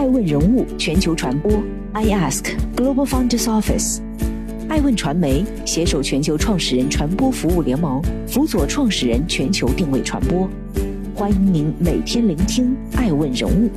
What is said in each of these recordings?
爱问人物全球传播，I Ask Global Founders Office，爱问传媒携手全球创始人传播服务联盟，辅佐创始人全球定位传播。欢迎您每天聆听爱问人物。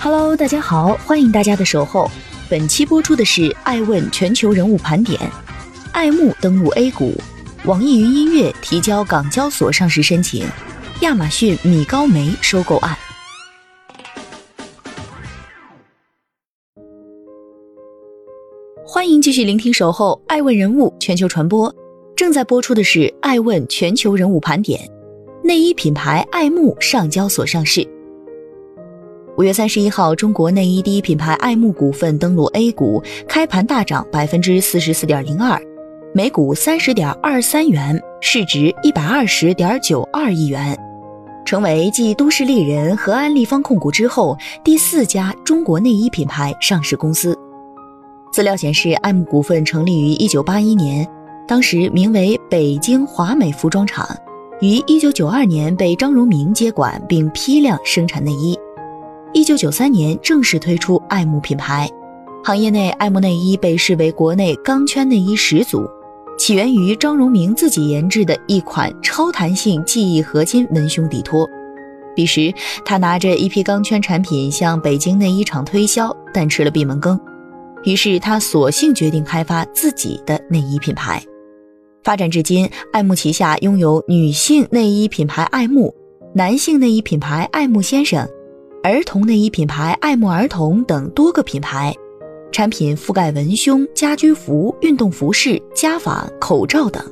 Hello，大家好，欢迎大家的守候。本期播出的是爱问全球人物盘点，爱慕登陆 A 股。网易云音乐提交港交所上市申请，亚马逊米高梅收购案。欢迎继续聆听《守候爱问人物全球传播》，正在播出的是爱问全球人物盘点。内衣品牌爱慕上交所上市。五月三十一号，中国内衣第一品牌爱慕股份登陆 A 股，开盘大涨百分之四十四点零二。每股三十点二三元，市值一百二十点九二亿元，成为继都市丽人和安利方控股之后第四家中国内衣品牌上市公司。资料显示，爱慕股份成立于一九八一年，当时名为北京华美服装厂，于一九九二年被张荣明接管并批量生产内衣，一九九三年正式推出爱慕品牌。行业内，爱慕内衣被视为国内钢圈内衣始祖。起源于张荣明自己研制的一款超弹性记忆合金文胸底托。彼时，他拿着一批钢圈产品向北京内衣厂推销，但吃了闭门羹。于是，他索性决定开发自己的内衣品牌。发展至今，爱慕旗下拥有女性内衣品牌爱慕、男性内衣品牌爱慕先生、儿童内衣品牌爱慕儿童等多个品牌。产品覆盖文胸、家居服、运动服饰、家纺、口罩等。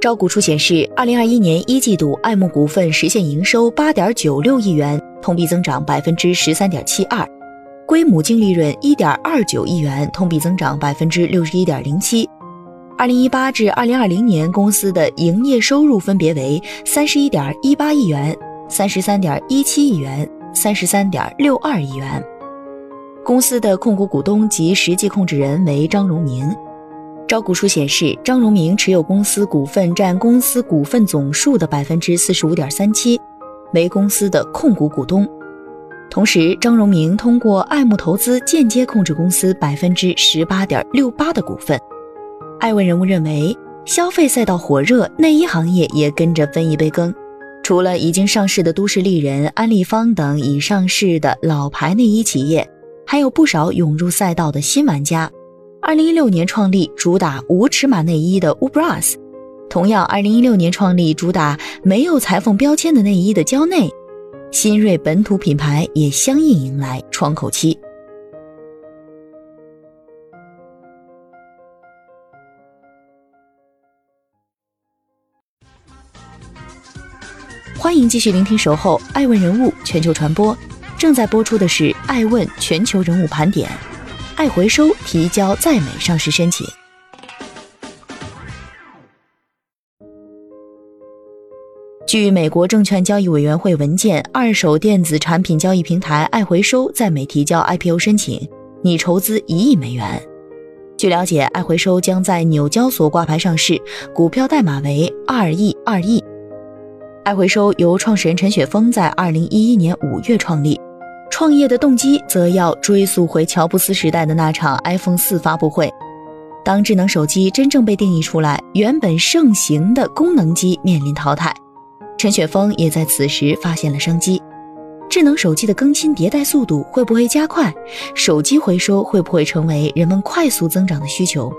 招股书显示，二零二一年一季度，爱慕股份实现营收八点九六亿元，同比增长百分之十三点七二，归母净利润一点二九亿元，同比增长百分之六十一点零七。二零一八至二零二零年，公司的营业收入分别为三十一点一八亿元、三十三点一七亿元、三十三点六二亿元。公司的控股股东及实际控制人为张荣明。招股书显示，张荣明持有公司股份占公司股份总数的百分之四十五点三七，为公司的控股股东。同时，张荣明通过爱慕投资间接控制公司百分之十八点六八的股份。爱问人物认为，消费赛道火热，内衣行业也跟着分一杯羹。除了已经上市的都市丽人、安利方等已上市的老牌内衣企业。还有不少涌入赛道的新玩家。二零一六年创立主打无尺码内衣的 Ubras，同样二零一六年创立主打没有裁缝标签的内衣的蕉内，新锐本土品牌也相应迎来窗口期。欢迎继续聆听《守候爱问人物全球传播》。正在播出的是《爱问全球人物盘点》，爱回收提交在美上市申请。据美国证券交易委员会文件，二手电子产品交易平台爱回收在美提交 IPO 申请，拟筹资一亿美元。据了解，爱回收将在纽交所挂牌上市，股票代码为二亿二亿。爱回收由创始人陈雪峰在二零一一年五月创立。创业的动机则要追溯回乔布斯时代的那场 iPhone 四发布会。当智能手机真正被定义出来，原本盛行的功能机面临淘汰，陈雪峰也在此时发现了商机。智能手机的更新迭代速度会不会加快？手机回收会不会成为人们快速增长的需求？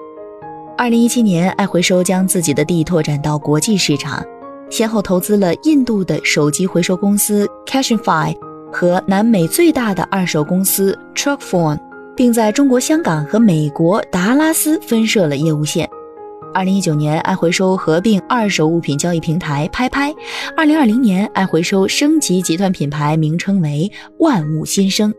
二零一七年，爱回收将自己的地拓展到国际市场，先后投资了印度的手机回收公司 Cashify。和南美最大的二手公司 Truckphone，并在中国香港和美国达拉斯分设了业务线。二零一九年，爱回收合并二手物品交易平台拍拍。二零二零年，爱回收升级集团品牌名称为万物新生。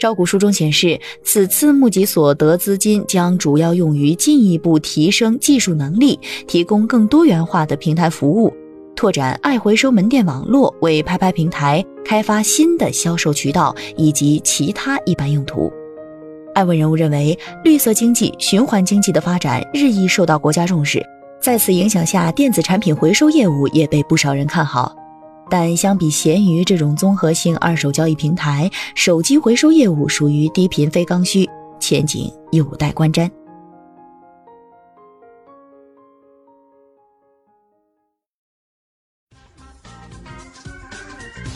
招股书中显示，此次募集所得资金将主要用于进一步提升技术能力，提供更多元化的平台服务。拓展爱回收门店网络，为拍拍平台开发新的销售渠道以及其他一般用途。爱问人物认为，绿色经济、循环经济的发展日益受到国家重视，在此影响下，电子产品回收业务也被不少人看好。但相比闲鱼这种综合性二手交易平台，手机回收业务属于低频非刚需，前景有待观瞻。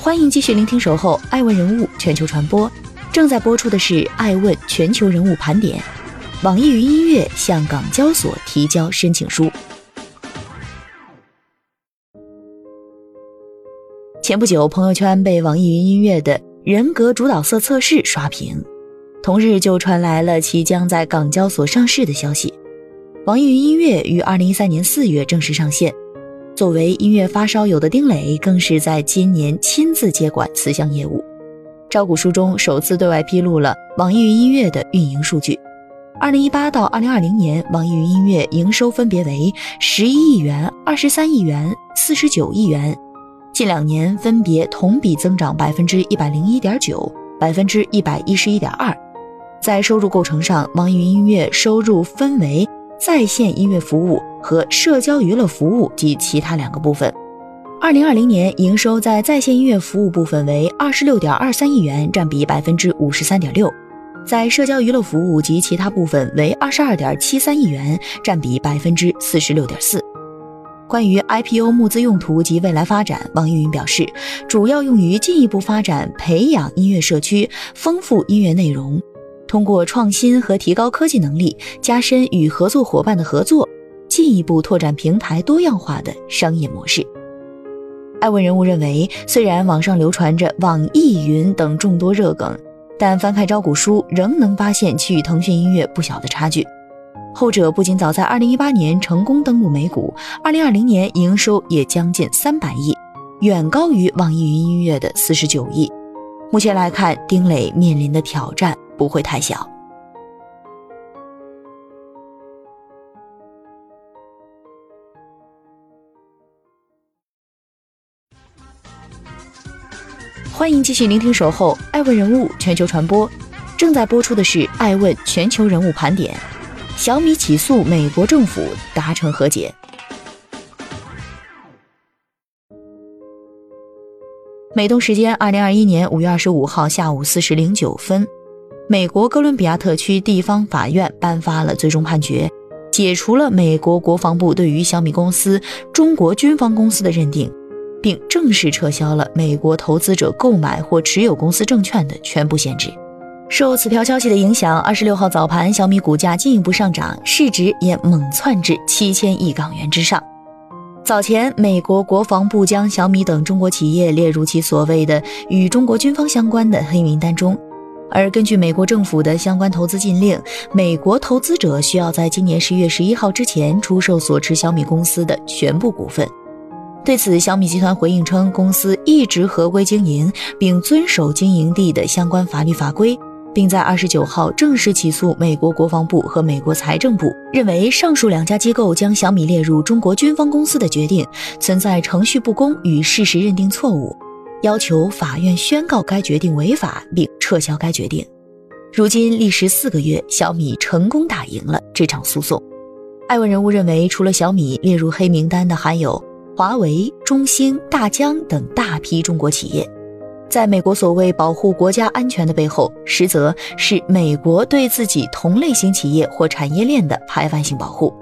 欢迎继续聆听《守候爱问人物全球传播》，正在播出的是《爱问全球人物盘点》。网易云音乐向港交所提交申请书。前不久，朋友圈被网易云音乐的人格主导色测试刷屏，同日就传来了其将在港交所上市的消息。网易云音乐于二零一三年四月正式上线，作为音乐发烧友的丁磊，更是在今年亲自接管此项业务。招股书中首次对外披露了网易云音乐的运营数据：二零一八到二零二零年，网易云音乐营收分别为十一亿元、二十三亿元、四十九亿元。近两年分别同比增长百分之一百零一点九、百分之一百一十一点二。在收入构成上，网易云音乐收入分为在线音乐服务和社交娱乐服务及其他两个部分。二零二零年营收在在线音乐服务部分为二十六点二三亿元，占比百分之五十三点六；在社交娱乐服务及其他部分为二十二点七三亿元，占比百分之四十六点四。关于 IPO 募资用途及未来发展，网易云表示，主要用于进一步发展、培养音乐社区，丰富音乐内容，通过创新和提高科技能力，加深与合作伙伴的合作，进一步拓展平台多样化的商业模式。爱问人物认为，虽然网上流传着网易云等众多热梗，但翻开招股书，仍能发现其与腾讯音乐不小的差距。后者不仅早在2018年成功登陆美股，2020年营收也将近300亿，远高于网易云音乐的49亿。目前来看，丁磊面临的挑战不会太小。欢迎继续聆听《守候爱问人物全球传播》，正在播出的是《爱问全球人物盘点》。小米起诉美国政府达成和解。美东时间二零二一年五月二十五号下午四时零九分，美国哥伦比亚特区地方法院颁发了最终判决，解除了美国国防部对于小米公司中国军方公司的认定，并正式撤销了美国投资者购买或持有公司证券的全部限制。受此条消息的影响，二十六号早盘，小米股价进一步上涨，市值也猛窜至七千亿港元之上。早前，美国国防部将小米等中国企业列入其所谓的与中国军方相关的黑名单中，而根据美国政府的相关投资禁令，美国投资者需要在今年十一月十一号之前出售所持小米公司的全部股份。对此，小米集团回应称，公司一直合规经营，并遵守经营地的相关法律法规。并在二十九号正式起诉美国国防部和美国财政部，认为上述两家机构将小米列入中国军方公司的决定存在程序不公与事实认定错误，要求法院宣告该决定违法并撤销该决定。如今历时四个月，小米成功打赢了这场诉讼。爱问人物认为，除了小米列入黑名单的，还有华为、中兴、大疆等大批中国企业。在美国所谓保护国家安全的背后，实则是美国对自己同类型企业或产业链的排外性保护。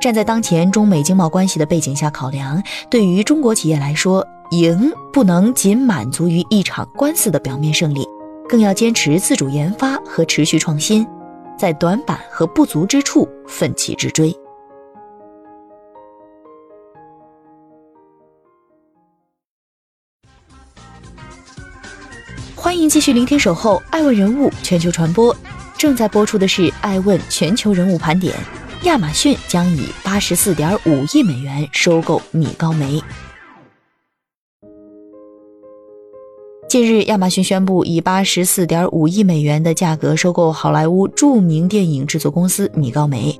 站在当前中美经贸关系的背景下考量，对于中国企业来说，赢不能仅满足于一场官司的表面胜利，更要坚持自主研发和持续创新，在短板和不足之处奋起直追。欢迎继续聆听《守候爱问人物全球传播》，正在播出的是《爱问全球人物盘点》。亚马逊将以八十四点五亿美元收购米高梅。近日，亚马逊宣布以八十四点五亿美元的价格收购好莱坞著名电影制作公司米高梅。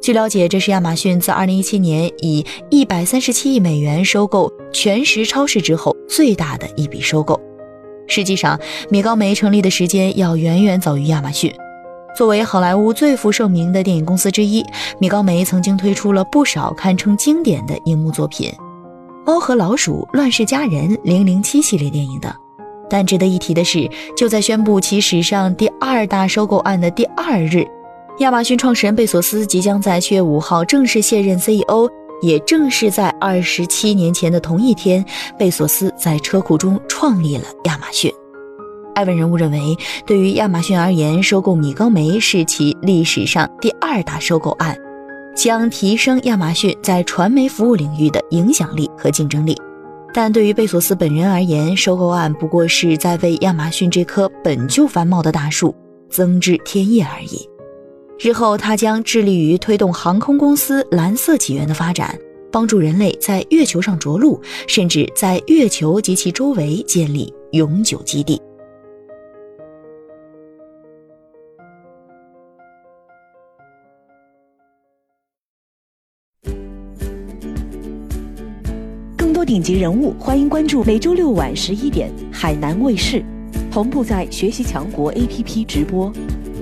据了解，这是亚马逊自二零一七年以一百三十七亿美元收购全食超市之后最大的一笔收购。实际上，米高梅成立的时间要远远早于亚马逊。作为好莱坞最负盛名的电影公司之一，米高梅曾经推出了不少堪称经典的荧幕作品，《猫和老鼠》《乱世佳人》《零零七》系列电影等。但值得一提的是，就在宣布其史上第二大收购案的第二日，亚马逊创始人贝索斯即将在七月五号正式卸任 CEO。也正是在二十七年前的同一天，贝索斯在车库中创立了亚马逊。艾文人物认为，对于亚马逊而言，收购米高梅是其历史上第二大收购案，将提升亚马逊在传媒服务领域的影响力和竞争力。但对于贝索斯本人而言，收购案不过是在为亚马逊这棵本就繁茂的大树增枝添叶而已。日后，他将致力于推动航空公司蓝色起源的发展，帮助人类在月球上着陆，甚至在月球及其周围建立永久基地。更多顶级人物，欢迎关注每周六晚十一点海南卫视，同步在学习强国 APP 直播。